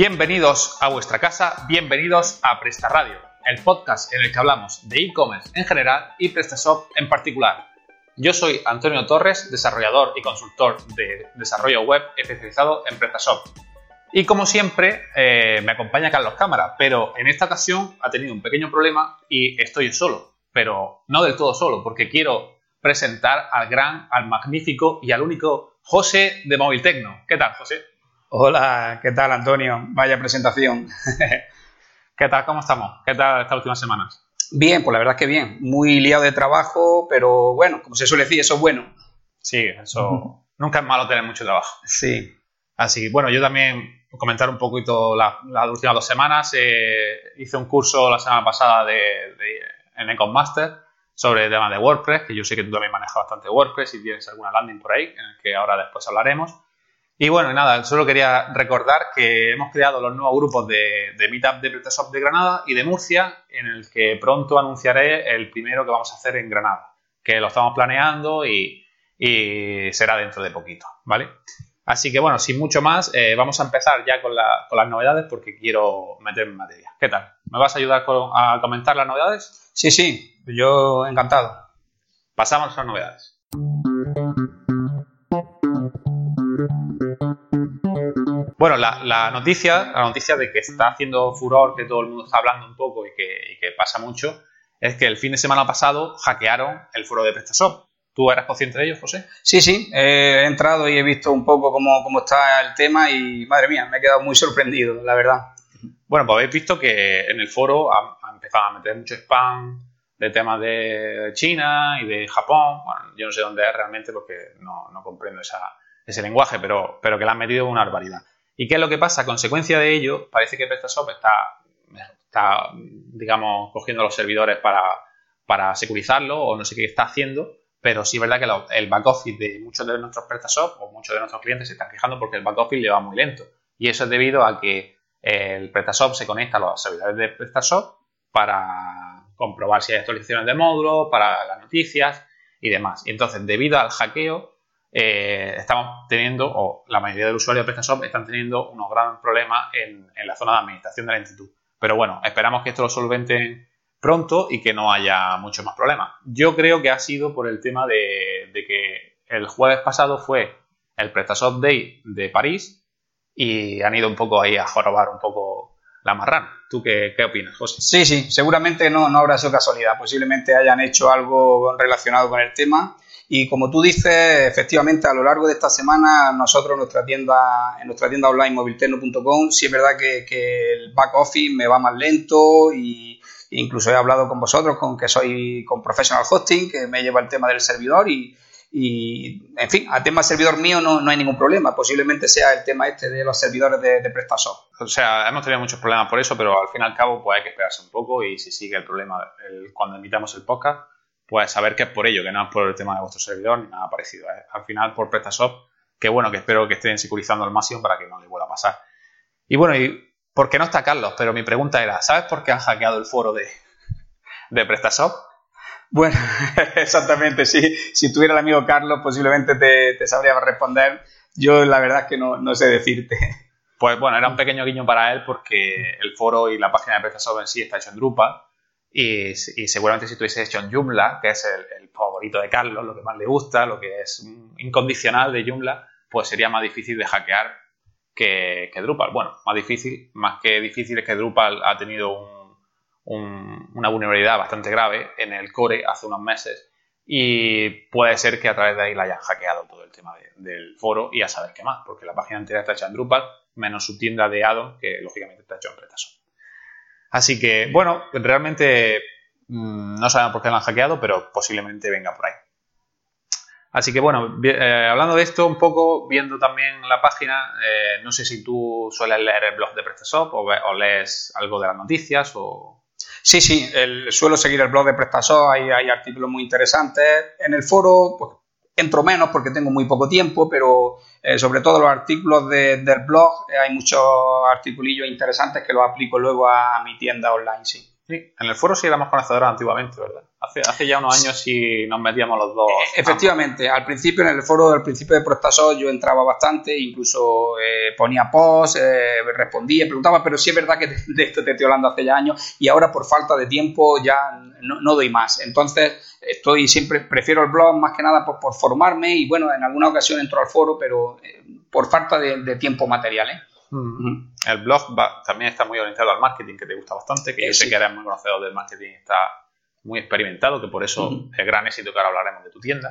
Bienvenidos a vuestra casa, bienvenidos a Presta Radio, el podcast en el que hablamos de e-commerce en general y PrestaShop en particular. Yo soy Antonio Torres, desarrollador y consultor de desarrollo web especializado en PrestaShop. Y como siempre, eh, me acompaña Carlos Cámara, pero en esta ocasión ha tenido un pequeño problema y estoy solo, pero no del todo solo, porque quiero presentar al gran, al magnífico y al único José de Móvil Tecno. ¿Qué tal, José? Hola, ¿qué tal, Antonio? Vaya presentación. ¿Qué tal? ¿Cómo estamos? ¿Qué tal estas últimas semanas? Bien, pues la verdad es que bien. Muy liado de trabajo, pero bueno, como se suele decir, eso es bueno. Sí, eso. Nunca es malo tener mucho trabajo. Sí. Así que, bueno, yo también comentar un poquito las últimas dos semanas. Eh, hice un curso la semana pasada de, en Econ Master sobre el tema de WordPress, que yo sé que tú también manejas bastante WordPress y tienes alguna landing por ahí, en el que ahora después hablaremos. Y bueno, nada, solo quería recordar que hemos creado los nuevos grupos de, de Meetup de PrestaShop de Granada y de Murcia, en el que pronto anunciaré el primero que vamos a hacer en Granada, que lo estamos planeando y, será dentro de poquito, ¿vale? Así que bueno, sin mucho más, eh, vamos a empezar ya con, las novedades porque quiero meterme en materia. ¿Qué tal? ¿Me vas a ayudar a comentar las novedades? Sí, sí, yo encantado. Pasamos a las novedades. Bueno, la, noticia, la noticia de que está haciendo furor, que todo el mundo está hablando un poco y que, pasa mucho, es que el fin de semana pasado hackearon el foro de PrestaShop. ¿Tú eras consciente de ello, José? Sí, sí, he entrado y he visto un poco cómo, está el tema y, madre mía, me he quedado muy sorprendido, la verdad. Bueno, pues habéis visto que en el foro ha, empezado a meter mucho spam de temas de China y de Japón. Bueno, yo no sé dónde es realmente porque no, comprendo ese lenguaje, pero, pero que le han metido una barbaridad. ¿Y qué es lo que pasa? A consecuencia de ello, parece que PrestaShop está, está digamos, cogiendo los servidores para, para securizarlo o no sé qué está haciendo, pero sí es verdad que el back office de muchos de nuestros PrestaShop o muchos de nuestros clientes se están quejando porque el back office le va muy lento. Y eso es debido a que el PrestaShop se conecta a los servidores de PrestaShop para comprobar si hay actualizaciones de módulos, para las noticias y demás. Y entonces, debido al hackeo, eh, estamos teniendo, o la mayoría de los usuarios de PrestaShop están teniendo unos grandes problemas en, la zona de administración de la institución. Pero bueno, esperamos que esto lo solventen pronto y que no haya muchos más problemas. Yo creo que ha sido por el tema de, que el jueves pasado fue el PrestaShop Day de París y han ido un poco ahí a jorobar un poco la marrana. ¿Tú qué, qué, opinas, José? Sí, sí, seguramente no, no habrá sido casualidad. Posiblemente hayan hecho algo relacionado con el tema y como tú dices, efectivamente, a lo largo de esta semana, nosotros en nuestra tienda, en nuestra tienda online movilterno.com, sí es verdad que, el back office me va más lento y incluso he hablado con vosotros, con que soy con Professional Hosting, que me lleva el tema del servidor y, en fin, a tema servidor mío no, no, hay ningún problema. Posiblemente sea el tema este de los servidores de, de PrestaShop. O sea, hemos tenido muchos problemas por eso, pero al fin y al cabo pues hay que esperarse un poco y si sigue el problema cuando invitamos el podcast, pues saber que es por ello, que no es por el tema de vuestro servidor ni nada parecido. ¿eh? Al final, por PrestaShop, que bueno, que espero que estén securizando al máximo para que no le vuelva a pasar. Y bueno, y ¿por qué no está Carlos? Pero mi pregunta era, ¿sabes por qué han hackeado el foro de, de PrestaShop? Bueno, exactamente, sí. Si tuviera el amigo Carlos, posiblemente te, sabría responder. Yo la verdad es que no, no sé decirte. Pues bueno, era un pequeño guiño para él porque el foro y la página de PrestaShop en sí está hecho en Drupal y, seguramente si tuviese hecho en Joomla, que es el, favorito de Carlos, lo que más le gusta, lo que es incondicional de Joomla, pues sería más difícil de hackear que, Drupal. Bueno, más difícil, más que difícil es que Drupal ha tenido una vulnerabilidad bastante grave en el core hace unos meses y puede ser que a través de ahí la hayan hackeado todo el tema del foro y a saber qué más, porque la página entera está hecha en Drupal, menos su tienda de addon que lógicamente está hecha en Pretason. Así que, bueno, realmente mm, no sabemos por qué lo han hackeado, pero posiblemente venga por ahí. Así que, bueno, eh, hablando de esto un poco, viendo también la página, eh, no sé si tú sueles leer el blog de PrestaShop o, lees algo de las noticias. Sí, sí, suelo seguir el blog de PrestaShop, hay, hay artículos muy interesantes. En el foro, pues entro menos porque tengo muy poco tiempo, pero eh, sobre todo los artículos del blog, eh, hay muchos articulillos interesantes que los aplico luego a mi tienda online, sí. Sí, en el foro sí éramos conocedores antiguamente, ¿verdad? Hace, hace ya unos años sí nos metíamos los dos. Eh, efectivamente, al principio en el foro, al principio de ProstaShop yo entraba bastante, incluso eh, ponía post, eh, respondía, preguntaba, pero sí es verdad que de esto te estoy hablando hace ya años y ahora por falta de tiempo ya no, doy más. Entonces estoy siempre, prefiero el blog más que nada por, por formarme y bueno, en alguna ocasión entro al foro, pero por falta de, de tiempo material, ¿eh? El blog también está muy orientado al marketing, que te gusta bastante, que yo sé que eres muy conocedor del marketing, está muy experimentado, que por eso es gran éxito que ahora hablaremos de tu tienda.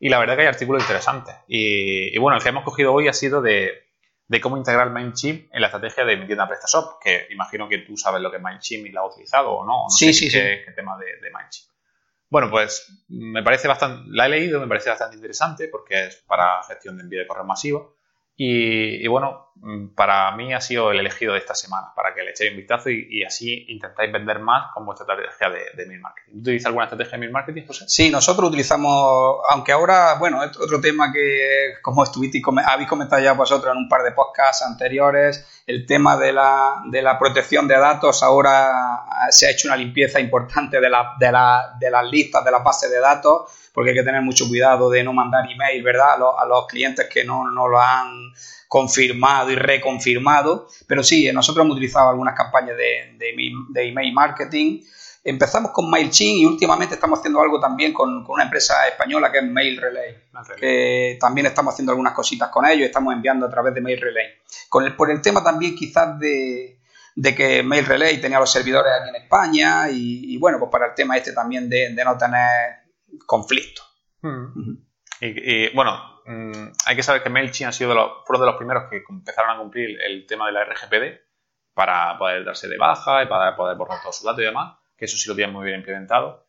Y la verdad que hay artículos interesantes. Y, bueno, el que hemos cogido hoy ha sido de, cómo integrar MailChimp en la estrategia de mi tienda PrestaShop, que imagino que tú sabes lo que es MailChimp y la has utilizado o no. no sí, sí, qué, sí. tema de, de MailChimp. Bueno, pues me parece bastante, la he leído, me parece bastante interesante porque es para gestión de envío de correo masivo y, bueno, para mí ha sido el elegido de esta semana, para que le echéis un vistazo y, así intentáis vender más con vuestra estrategia de, mail marketing. ¿Utilizas alguna estrategia de mail marketing, José? Sí, nosotros utilizamos, aunque ahora, bueno, otro tema que, como estuviste, habéis comentado ya vosotros en un par de podcasts anteriores, el tema de la, de la protección de datos, ahora se ha hecho una limpieza importante de, la, de, la, de las listas, de las bases de datos porque hay que tener mucho cuidado de no mandar email, ¿verdad? A los, clientes que no, lo han confirmado y reconfirmado. Pero sí, nosotros hemos utilizado algunas campañas de, de, email marketing. Empezamos con MailChimp y últimamente estamos haciendo algo también con, una empresa española que es Mail Relay, que también estamos haciendo algunas cositas con ellos estamos enviando a través de Mail Relay. Con el, por el tema también quizás de, que Mail Relay tenía los servidores aquí en España y, bueno, pues para el tema este también de, de no tener conflicto. Hmm. y, bueno, mm, hay que saber que MailChimp ha sido de los, fueron de los primeros que empezaron a cumplir el tema de la RGPD para poder darse de baja y para poder borrar todos sus datos y demás, que eso sí lo tienen muy bien implementado.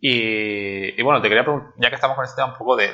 Y, bueno, te quería preguntar, ya que estamos con este tema un poco de,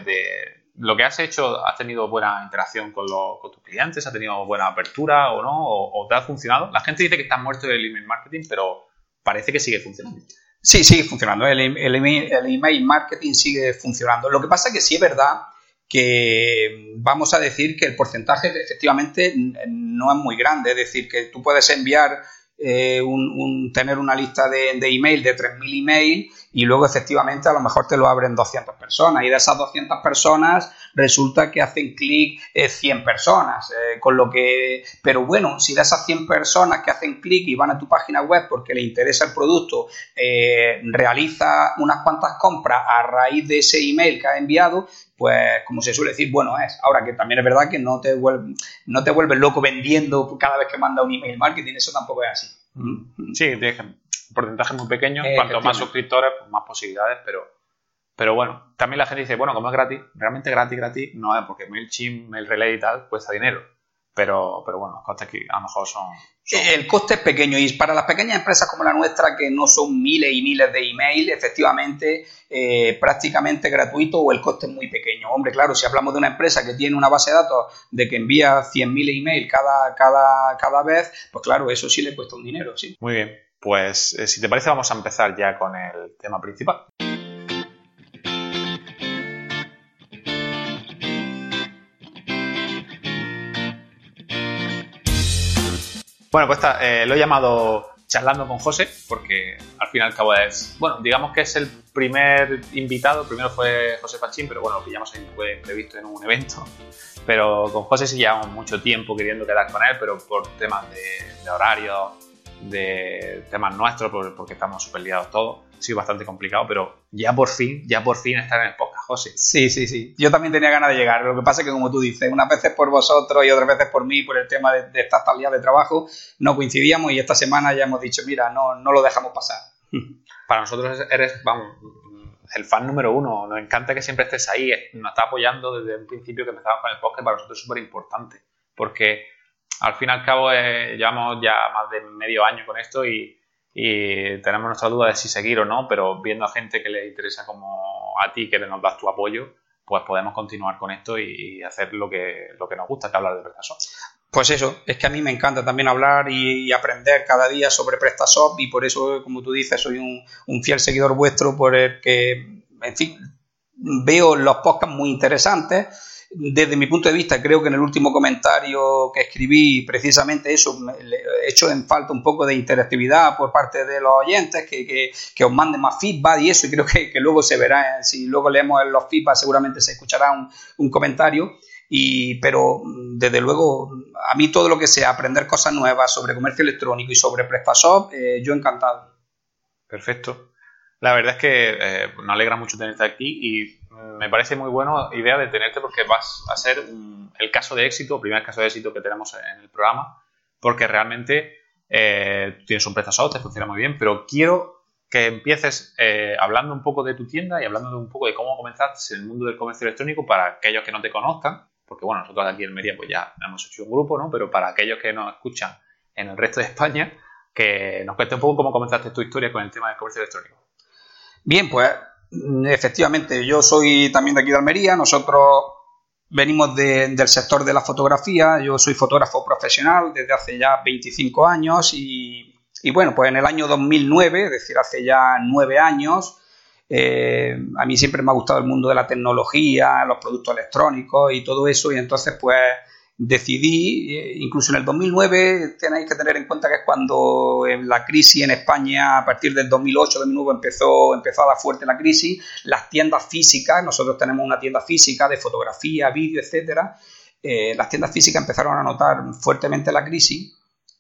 lo que has hecho, ¿has tenido buena interacción con, con tus clientes? ¿Ha tenido buena apertura o no? ¿O, te ha funcionado? La gente dice que está muerto el email marketing, pero parece que sigue funcionando. Sí, sigue funcionando. El, email, marketing sigue funcionando. Lo que pasa es que sí es verdad que vamos a decir que el porcentaje efectivamente no es muy grande. Es decir, que tú puedes enviar eh, un, tener una lista de, de email de 3.000 emails y luego efectivamente a lo mejor te lo abren 200 personas y de esas 200 personas resulta que hacen clic 100 eh, personas, eh, con lo que, pero bueno, si de esas 100 personas que hacen clic y van a tu página web porque les interesa el producto, eh, realiza unas cuantas compras a raíz de ese email que ha enviado, pues como se suele decir, bueno es. Ahora que también es verdad que no te, vuelve, no te vuelves loco vendiendo cada vez que manda un email marketing, eso tampoco es así. Sí, un porcentaje muy pequeño, cuanto más suscriptores, pues más posibilidades, pero pero bueno, también la gente dice, bueno, como es gratis, realmente gratis, gratis, no es porque MailChimp, MailRelay y tal cuesta dinero. Pero, pero bueno, los costes aquí a lo mejor son, El coste es pequeño y para las pequeñas empresas como la nuestra, que no son miles y miles de email, efectivamente, eh, prácticamente gratuito o el coste es muy pequeño. Hombre, claro, si hablamos de una empresa que tiene una base de datos de que envía 100.000 email cada, cada, cada vez, pues claro, eso sí le cuesta un dinero, sí. Muy bien, pues eh, si te parece vamos a empezar ya con el tema principal. Bueno, pues eh, lo he llamado charlando con José, porque al fin y al es, bueno, digamos que es el primer invitado, primero fue José Pachín, pero bueno, lo pillamos ahí fue imprevisto en un evento, pero con José sí llevamos mucho tiempo queriendo quedar con él, pero por temas de, de horario, de temas nuestros, porque estamos súper liados todos, ha sido bastante complicado, pero ya por fin, ya por fin estar en el podcast, José. Sí, sí, sí. Yo también tenía ganas de llegar. Lo que pasa es que, como tú dices, unas veces por vosotros y otras veces por mí, por el tema de, de estas tareas de trabajo, no coincidíamos y esta semana ya hemos dicho, mira, no, no lo dejamos pasar. Para nosotros eres, vamos, el fan número uno. Nos encanta que siempre estés ahí. Nos está apoyando desde el principio que empezamos con el podcast. Para nosotros es súper importante. Porque al fin y al cabo eh, llevamos ya más de medio año con esto y, y tenemos nuestra duda de si seguir o no, pero viendo a gente que le interesa como a ti, que nos das tu apoyo, pues podemos continuar con esto y, hacer lo que, lo que nos gusta, que hablar de PrestaShop. Pues eso, es que a mí me encanta también hablar y, aprender cada día sobre PrestaShop y por eso, como tú dices, soy un, un fiel seguidor vuestro por el que, en fin, veo los podcasts muy interesantes desde mi punto de vista, creo que en el último comentario que escribí, precisamente eso, he hecho en falta un poco de interactividad por parte de los oyentes, que, que, os manden más feedback y eso, y creo que, que, luego se verá, si luego leemos los feedback, seguramente se escuchará un, un comentario. Y, pero desde luego, a mí todo lo que sea aprender cosas nuevas sobre comercio electrónico y sobre PrestaShop, eh, yo encantado. Perfecto. La verdad es que eh, me alegra mucho tenerte aquí y me parece muy buena idea de tenerte porque vas a ser el caso de éxito, el primer caso de éxito que tenemos en el programa, porque realmente eh, tienes un PrestaShop, te funciona muy bien, pero quiero que empieces eh, hablando un poco de tu tienda y hablando un poco de cómo comenzaste en el mundo del comercio electrónico para aquellos que no te conozcan, porque bueno, nosotros aquí en Mería pues ya hemos hecho un grupo, ¿no? Pero para aquellos que nos escuchan en el resto de España, que nos cuente un poco cómo comenzaste tu historia con el tema del comercio electrónico. Bien, pues efectivamente, yo soy también de aquí de Almería, nosotros venimos del sector de la fotografía, yo soy fotógrafo profesional desde hace ya 25 años y, bueno, pues en el año 2009, es decir, hace ya nueve años, eh, a mí siempre me ha gustado el mundo de la tecnología, los productos electrónicos y todo eso, y entonces pues decidí, eh, incluso en el 2009, tenéis que tener en cuenta que es cuando la crisis en España, a partir del 2008-2009 empezó, empezó a fuerte la crisis, las tiendas físicas, nosotros tenemos una tienda física de fotografía, vídeo, etcétera, eh, las tiendas físicas empezaron a notar fuertemente la crisis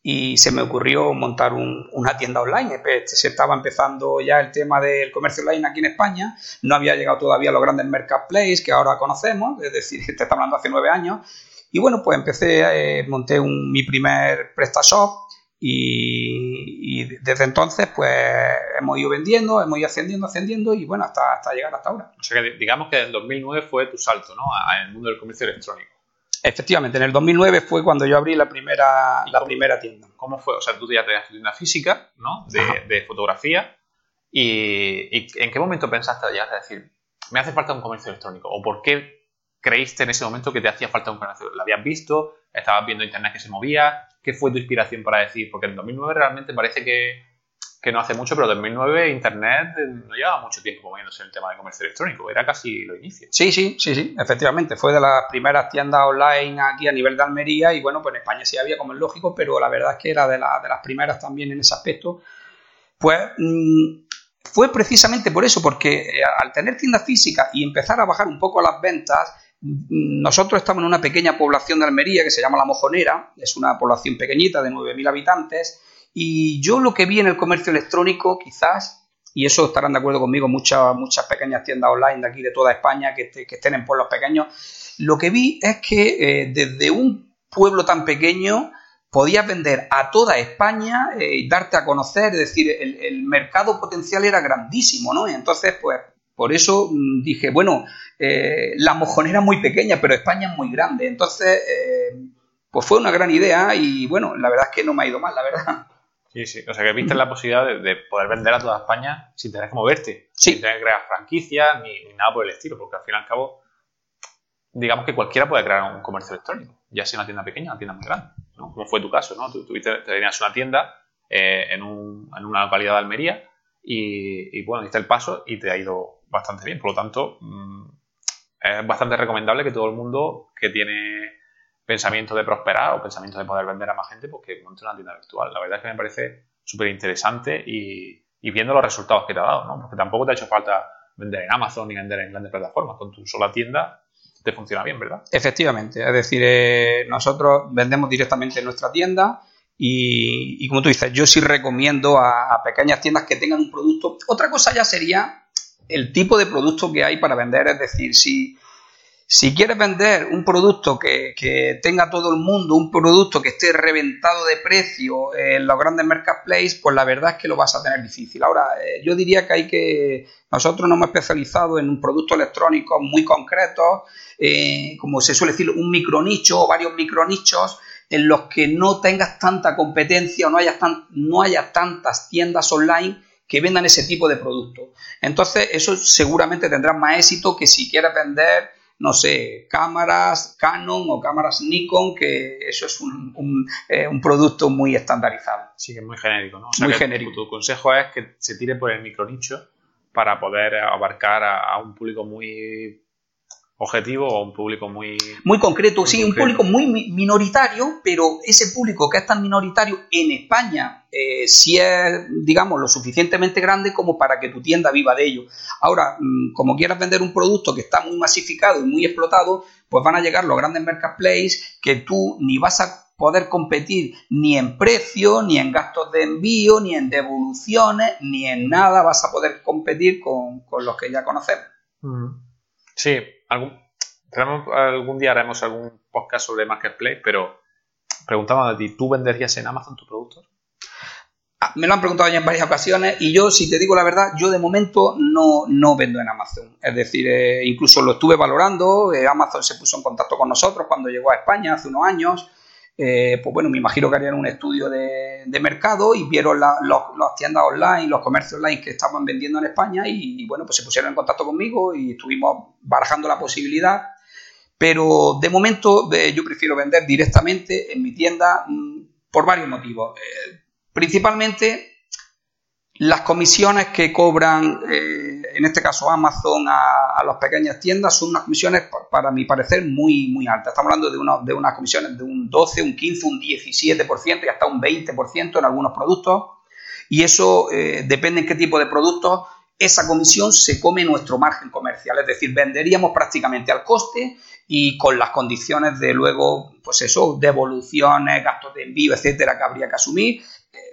y se me ocurrió montar una tienda online. Se estaba empezando ya el tema del comercio online aquí en España, no había llegado todavía a los grandes marketplaces que ahora conocemos, es decir, te está hablando hace nueve años, y bueno, pues empecé, eh, monté mi primer PrestaShop y, y, desde entonces pues hemos ido vendiendo, hemos ido ascendiendo, ascendiendo y bueno, hasta, hasta llegar hasta ahora. O sea que digamos que en 2009 fue tu salto, ¿no? el mundo del comercio electrónico. Efectivamente, en el 2009 fue cuando yo abrí la primera, la primera tienda. ¿Cómo fue? O sea, tú ya tenías tu tienda física, ¿no? De, de fotografía. Y, y, en qué momento pensaste ya decir, me hace falta un comercio electrónico? ¿O por qué creíste en ese momento que te hacía falta un comercio? ¿Lo habías visto? ¿Estabas viendo internet que se movía? ¿Qué fue tu inspiración para decir? Porque en 2009 realmente parece que, que no hace mucho, pero en 2009 internet no llevaba mucho tiempo moviéndose en el tema de comercio electrónico, era casi lo inicio. Sí, sí, sí, sí, efectivamente. Fue de las primeras tiendas online aquí a nivel de Almería y bueno, pues en España sí había, como es lógico, pero la verdad es que era de, de las primeras también en ese aspecto. Pues mmm, fue precisamente por eso, porque eh, al tener tiendas físicas y empezar a bajar un poco las ventas, nosotros estamos en una pequeña población de Almería que se llama La Mojonera, es una población pequeñita de 9.000 habitantes, y yo lo que vi en el comercio electrónico, quizás, y eso estarán de acuerdo conmigo muchas, muchas pequeñas tiendas online de aquí de toda España que, estén en pueblos pequeños, lo que vi es que eh, desde un pueblo tan pequeño podías vender a toda España eh, y darte a conocer, es decir, el, el mercado potencial era grandísimo, ¿no? Y entonces, pues por eso mm, dije, bueno, eh, la mojonera es muy pequeña, pero España es muy grande. Entonces, eh, pues fue una gran idea y bueno, la verdad es que no me ha ido mal, la verdad. Sí, sí. O sea, que viste la posibilidad de, poder vender a toda España sin tener que moverte. Sin tener que crear franquicias ni, nada por el estilo, porque al fin y al cabo, digamos que cualquiera puede crear un comercio electrónico, ya sea una tienda pequeña o una tienda muy grande, ¿no? Como fue tu caso, ¿no? Tú, tenías una tienda eh, en, en, una localidad de Almería y, y, bueno, diste el paso y te ha ido bastante bien. Por lo tanto, mm, es bastante recomendable que todo el mundo que tiene pensamiento de prosperar o pensamiento de poder vender a más gente, pues que monte una tienda virtual. La verdad es que me parece súper interesante y, viendo los resultados que te ha dado, ¿no? Porque tampoco te ha hecho falta vender en Amazon ni vender en grandes plataformas. Con tu sola tienda te funciona bien, ¿verdad? Efectivamente. Es decir, eh, nosotros vendemos directamente en nuestra tienda y, como tú dices, yo sí recomiendo a pequeñas tiendas que tengan un producto. Otra cosa ya sería el tipo de producto que hay para vender. Es decir, si, si quieres vender un producto que, tenga todo el mundo, un producto que esté reventado de precio en los grandes marketplaces, pues la verdad es que lo vas a tener difícil. Ahora, eh, yo diría que hay que. Nosotros nos hemos especializado en un producto electrónico muy concreto, eh, como se suele decir, un micronicho o varios micronichos en los que no tengas tanta competencia o no haya, no haya tantas tiendas online que vendan ese tipo de producto. Entonces, eso seguramente tendrá más éxito que si quieres vender, no sé, cámaras Canon o cámaras Nikon, que eso es un, eh, producto muy estandarizado. Sí, que es muy genérico, ¿no? muy genérico. Tu, consejo es que se tire por el micronicho para poder abarcar a, un público muy objetivo o un público muy... Muy concreto, sí, un público muy minoritario, pero ese público que es tan minoritario en España eh, sí es, digamos, lo suficientemente grande como para que tu tienda viva de ello. Ahora, mm, como quieras vender un producto que está muy masificado y muy explotado, pues van a llegar los grandes marketplaces que tú ni vas a poder competir ni en precio, ni en gastos de envío, ni en devoluciones, ni en nada vas a poder competir con, los que ya conocemos. Sí, algún, algún día haremos algún podcast sobre Marketplace, pero preguntaba a ti, ¿tú venderías en Amazon tus productos? Ah, me lo han preguntado ya en varias ocasiones y yo, si te digo la verdad, yo de momento no, no vendo en Amazon. Es decir, eh, incluso lo estuve valorando, eh, Amazon se puso en contacto con nosotros cuando llegó a España hace unos años. Eh, pues bueno, me imagino que harían un estudio de, mercado y vieron las tiendas online, los comercios online que estaban vendiendo en España y, bueno, pues se pusieron en contacto conmigo y estuvimos barajando la posibilidad. Pero de momento yo prefiero vender directamente en mi tienda mm, por varios motivos. Principalmente las comisiones que cobran, eh, en este caso Amazon, a, las pequeñas tiendas son unas comisiones, para mi parecer, muy, muy altas. Estamos hablando de, unas comisiones de un 12, un 15, un 17% y hasta un 20% en algunos productos. Y eso eh, depende en qué tipo de productos. Esa comisión se come nuestro margen comercial, es decir, venderíamos prácticamente al coste y con las condiciones de luego, pues eso, devoluciones, gastos de envío, etcétera, que habría que asumir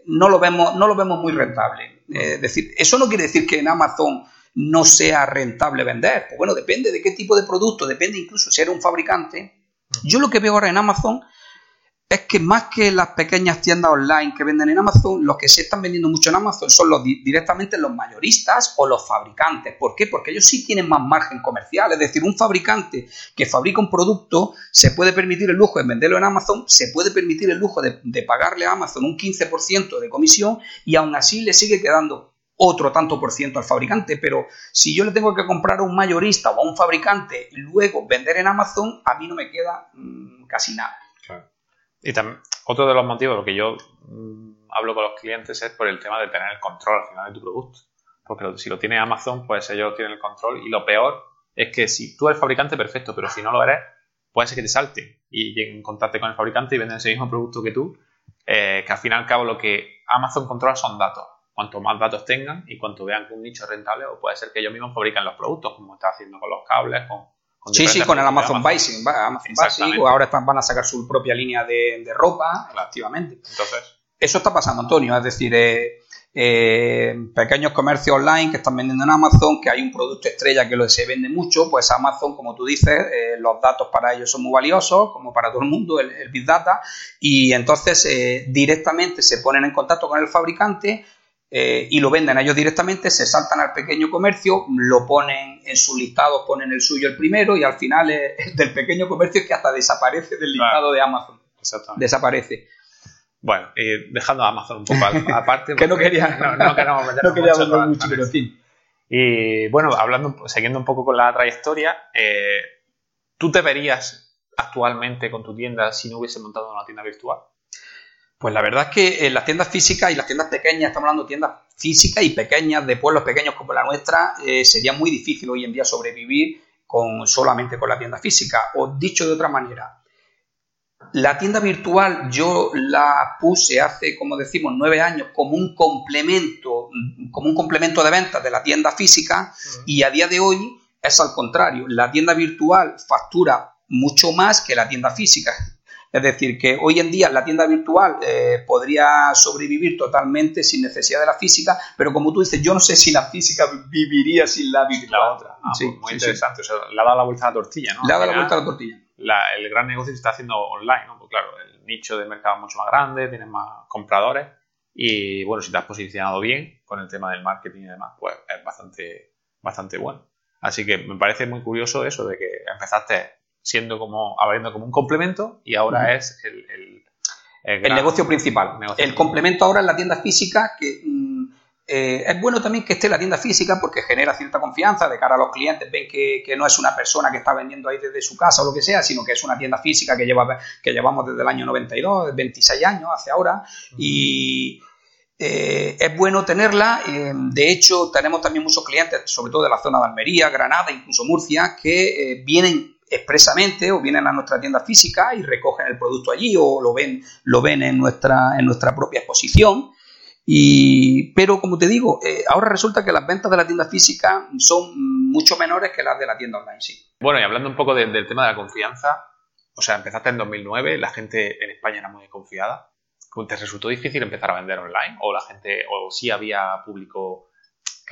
no lo vemos, no lo vemos muy rentable. es decir, eso no quiere decir que en Amazon no sea rentable vender. Pues bueno, depende de qué tipo de producto, depende incluso si eres un fabricante. Yo lo que veo ahora en Amazon es que más que las pequeñas tiendas online que venden en Amazon, los que se están vendiendo mucho en Amazon son los directamente los mayoristas o los fabricantes. ¿Por qué? Porque ellos sí tienen más margen comercial. Es decir, un fabricante que fabrica un producto se puede permitir el lujo de venderlo en Amazon, se puede permitir el lujo de, pagarle a Amazon un 15% de comisión y aún así le sigue quedando otro tanto por ciento al fabricante, pero si yo le tengo que comprar a un mayorista o a un fabricante y luego vender en Amazon, a mí no me queda mm, casi nada. Y también, otro de los motivos los que yo mm, hablo con los clientes es por el tema de tener el control al final de tu producto. Porque si lo tiene Amazon, pues ellos tienen el control. Y lo peor es que si tú eres fabricante, perfecto, pero si no lo eres, puede ser que te salte y lleguen en contacto con el fabricante y venden ese mismo producto que tú. Eh, que al fin y al cabo lo que Amazon controla son datos. Cuanto más datos tengan y cuanto vean que un nicho es rentable, o puede ser que ellos mismos fabrican los productos, como está haciendo con los cables, con Sí, sí, con el Amazon Basic. Amazon Basic ahora están, van a sacar su propia línea de, ropa, activamente. Entonces. Eso está pasando, Antonio. Es decir, eh, eh, pequeños comercios online que están vendiendo en Amazon, que hay un producto estrella que lo, se vende mucho, pues Amazon, como tú dices, eh, los datos para ellos son muy valiosos, como para todo el mundo, el, el Big Data, y entonces directamente se ponen en contacto con el fabricante eh, y lo venden a ellos directamente, se saltan al pequeño comercio, lo ponen en su listado, ponen el suyo el primero y al final es, del pequeño comercio es que hasta desaparece del listado de Amazon. Desaparece. Bueno, y dejando a Amazon un poco aparte. que no quería, no, no, queremos no quería mucho, mucho pero en fin. Y bueno, hablando, siguiendo un poco con la trayectoria, eh, ¿tú te verías actualmente con tu tienda si no hubiese montado una tienda virtual? Pues la verdad es que en las tiendas físicas y las tiendas pequeñas, estamos hablando de tiendas físicas y pequeñas, de pueblos pequeños como la nuestra, eh, sería muy difícil hoy en día sobrevivir con, solamente con la tienda física. O dicho de otra manera, la tienda virtual yo la puse hace, como decimos, nueve años como un complemento, como un complemento de ventas de la tienda física y a día de hoy es al contrario. La tienda virtual factura mucho más que la tienda física. Es decir, que hoy en día la tienda virtual eh, podría sobrevivir totalmente sin necesidad de la física, pero como tú dices, yo no sé si la física viviría sin la virtual. La otra. Ah, sí, pues muy interesante. O sea, le ha dado la vuelta a la tortilla, ¿no? Le ha dado la vuelta a la tortilla. el gran negocio se está haciendo online, ¿no? Pues claro, el nicho de mercado es mucho más grande, tienes más compradores y bueno, si te has posicionado bien con el tema del marketing y demás, pues es bastante, bastante bueno. Así que me parece muy curioso eso de que empezaste siendo como, abriendo como un complemento y ahora es el, el, negocio principal. el complemento ahora es la tienda física que mm, eh, es bueno también que esté la tienda física porque genera cierta confianza de cara a los clientes, ven que, no es una persona que está vendiendo ahí desde su casa o lo que sea, sino que es una tienda física que, lleva, que llevamos desde el año 92, 26 años hace ahora y eh, es bueno tenerla. Eh, de hecho, tenemos también muchos clientes, sobre todo de la zona de Almería, Granada, incluso Murcia, que vienen expresamente o vienen a nuestra tienda física y recogen el producto allí o lo ven, lo ven en, nuestra, en nuestra propia exposición. Y, pero como te digo, ahora resulta que las ventas de la tienda física son mucho menores que las de la tienda online, sí. Bueno, y hablando un poco del tema de la confianza, o sea, empezaste en 2009, la gente en España era muy desconfiada. ¿Te resultó difícil empezar a vender online? ¿O la gente, o sí había público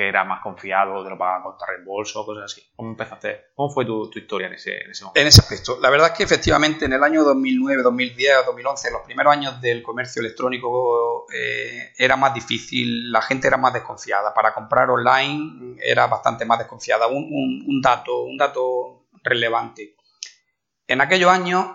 que era más confiado, te lo pagaban con reembolso, cosas así? ¿Cómo empezaste? ¿Cómo fue tu, historia en ese, momento? En ese aspecto. La verdad es que efectivamente en el año 2009, 2010, 2011, los primeros años del comercio electrónico eh, era más difícil, la gente era más desconfiada. Para comprar online era bastante más desconfiada. un dato, un dato relevante. En aquellos años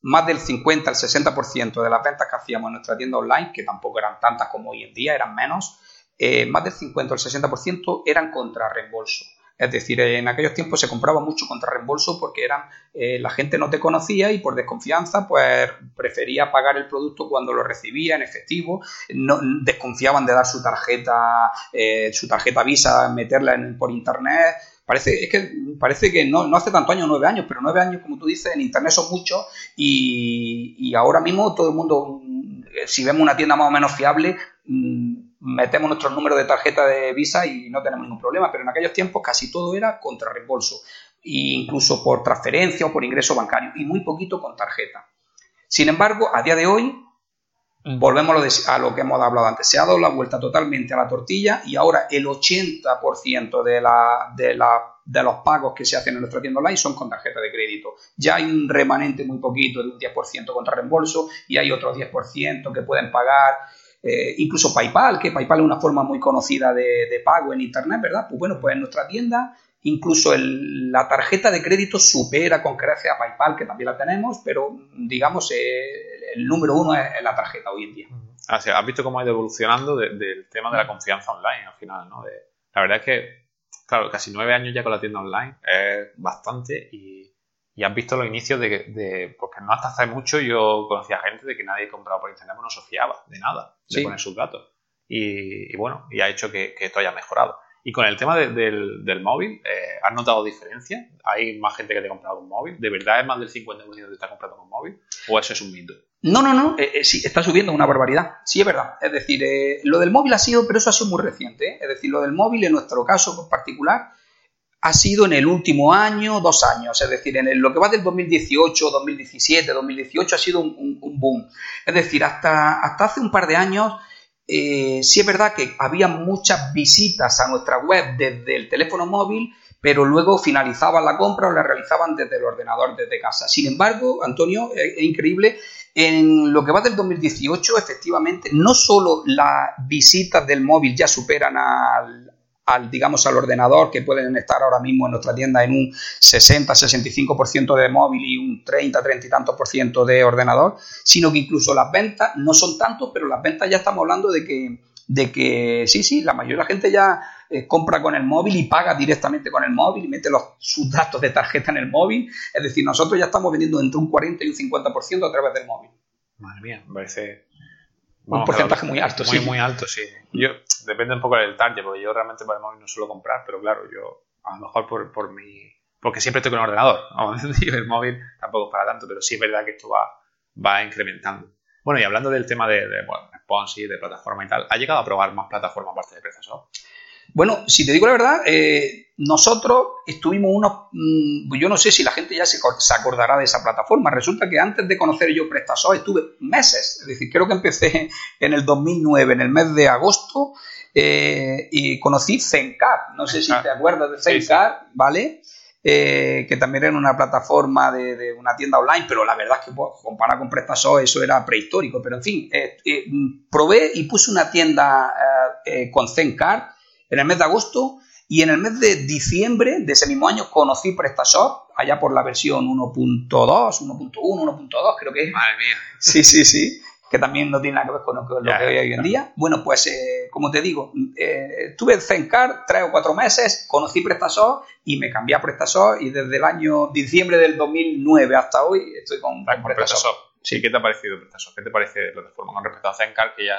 más del 50 al 60% de las ventas que hacíamos en nuestra tienda online, que tampoco eran tantas como hoy en día, eran menos, eh, más del 50 al 60% eran contra reembolso. Es decir, en aquellos tiempos se compraba mucho contra reembolso porque eran, eh, la gente no te conocía y por desconfianza pues prefería pagar el producto cuando lo recibía en efectivo, no, desconfiaban de dar su tarjeta, eh, su tarjeta Visa, meterla en, por internet, Parece, es que parece que no, no hace tanto años, nueve años, pero nueve años, como tú dices, en Internet son muchos y, ahora mismo todo el mundo, si vemos una tienda más o menos fiable, mm, metemos nuestros números de tarjeta de Visa y no tenemos ningún problema, pero en aquellos tiempos casi todo era contra reembolso, incluso por transferencia o por ingreso bancario, y muy poquito con tarjeta. Sin embargo, a día de hoy, volvemos a lo que hemos hablado antes, se ha dado la vuelta totalmente a la tortilla y ahora el 80% de, de los pagos que se hacen en nuestra tienda online son con tarjeta de crédito. Ya hay un remanente muy poquito de un 10% contra reembolso y hay otro 10% que pueden pagar. Eh, incluso PayPal, que PayPal es una forma muy conocida de, pago en Internet, ¿verdad? Pues bueno, pues en nuestra tienda incluso la tarjeta de crédito supera con creces a PayPal, que también la tenemos, pero digamos, eh, el número uno es, la tarjeta hoy en día. Ah, has visto cómo ha ido evolucionando del tema de la confianza online al final, ¿no? la verdad es que, claro, casi nueve años ya con la tienda online es bastante y, y has visto los inicios de, porque no hasta hace mucho yo conocía gente de que nadie compraba por internet, no se fiaba de nada, de poner sus datos. Y, bueno, y ha hecho que, esto haya mejorado. Y con el tema del, del, móvil, eh, ¿has notado diferencia? ¿Hay más gente que te ha comprado un móvil? ¿De verdad es más del 50% que te está comprando un móvil? ¿O eso es un mito? No, no, no, eh, eh, sí, está subiendo una barbaridad. Sí, es verdad. Es decir, eh, lo del móvil ha sido, pero eso ha sido muy reciente. Es decir, lo del móvil en nuestro caso particular ha sido en el último año, dos años. Es decir, en lo que va del 2018, 2017, 2018 ha sido un, boom. Es decir, hasta, hasta hace un par de años sí es verdad que había muchas visitas a nuestra web desde el teléfono móvil, pero luego finalizaban la compra o la realizaban desde el ordenador, desde casa. Sin embargo, Antonio, es increíble en lo que va del 2018, efectivamente, no solo las visitas del móvil ya superan al, digamos, al ordenador, que pueden estar ahora mismo en nuestra tienda en un 60-65% de móvil y un 30-30 y tantos por ciento de ordenador, sino que incluso las ventas no son tantos, pero las ventas ya estamos hablando de que, de que sí, sí, la mayoría de la gente ya eh, compra con el móvil y paga directamente con el móvil y mete los, sus datos de tarjeta en el móvil. Es decir, nosotros ya estamos vendiendo entre un 40 y un 50% a través del móvil. Madre mía, me parece... un porcentaje muy alto, sí. Muy alto, sí. Yo, depende un poco del target, porque yo realmente para el móvil no suelo comprar, pero claro, yo a lo mejor por, por mi... Porque siempre estoy con el ordenador, el móvil tampoco para tanto, pero sí es verdad que esto va, va incrementando. Bueno, y hablando del tema de, de bueno, de plataforma y tal, ¿ha llegado a probar más plataformas aparte de PrestaShop? Bueno, si te digo la verdad, eh, nosotros estuvimos unos, mm, yo no sé si la gente ya se, acordará de esa plataforma. Resulta que antes de conocer yo PrestaShop estuve meses, es decir, creo que empecé en el 2009, en el mes de agosto, eh, y conocí Zencar. No sé si te acuerdas de Zencar, ¿vale? Eh, que también era una plataforma de, una tienda online, pero la verdad es que pues, comparado con PrestaShop eso era prehistórico. Pero en fin, probé y puse una tienda con Zencar en el mes de agosto y en el mes de diciembre de ese mismo año conocí PrestaShop, allá por la versión 1.2, 1.1, 1.2 creo que es. Madre mía. Sí, sí, sí, que también no tiene nada que ver con lo que, hay hoy en día. Bueno, pues eh, como te digo, eh, estuve en Zencar tres o cuatro meses, conocí PrestaShop y me cambié a PrestaShop y desde el año diciembre del 2009 hasta hoy estoy con, PrestaShop. Sí, ¿qué te ha parecido PrestaShop? ¿Qué te parece la plataforma con respecto a Zencar que ya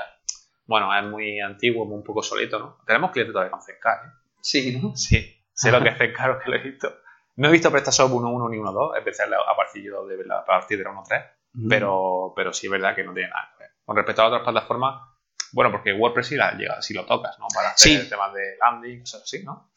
bueno, es muy antiguo, muy un poco solito, ¿no? Tenemos clientes todavía con Zencar, ¿eh? Sí, ¿no? Sí, sé lo que es Zencar, que lo he visto. No he visto PrestaShop 1.1 ni 1.2, empecé a partir de, a partir de la 1.3, pero, pero sí es verdad que no tiene nada que ver. Con respecto a otras plataformas, bueno, porque WordPress sí, la llega, si lo tocas, ¿no? Para hacer temas de landing, cosas así, ¿no?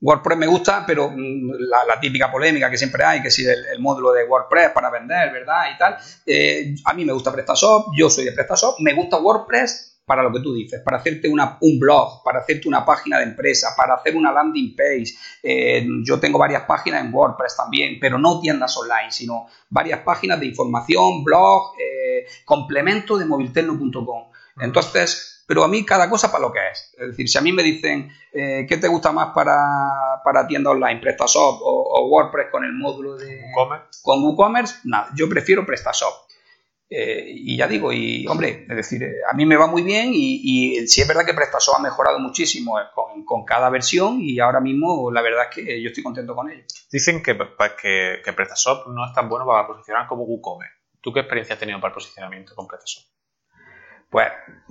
WordPress me gusta, pero mm, la, típica polémica que siempre hay, que si el, módulo de WordPress para vender, ¿verdad? Y tal. Eh, a mí me gusta PrestaShop, yo soy de PrestaShop, me gusta WordPress para lo que tú dices, para hacerte una, un blog, para hacerte una página de empresa, para hacer una landing page. Eh, yo tengo varias páginas en WordPress también, pero no tiendas online, sino varias páginas de información, blog, eh, complemento de movilterno.com. Entonces, pero a mí cada cosa para lo que es. Es decir, si a mí me dicen eh, qué te gusta más para, para tienda online, PrestaShop o, WordPress con el módulo de WooCommerce, con WooCommerce, nada, yo prefiero PrestaShop. Eh, y ya digo, y hombre, es decir, eh, a mí me va muy bien y, y sí es verdad que PrestaShop ha mejorado muchísimo con, con, cada versión y ahora mismo la verdad es que yo estoy contento con ello. Dicen que, que, que PrestaShop no es tan bueno para posicionar como WooCommerce. ¿Tú qué experiencia has tenido para el posicionamiento con PrestaShop? Pues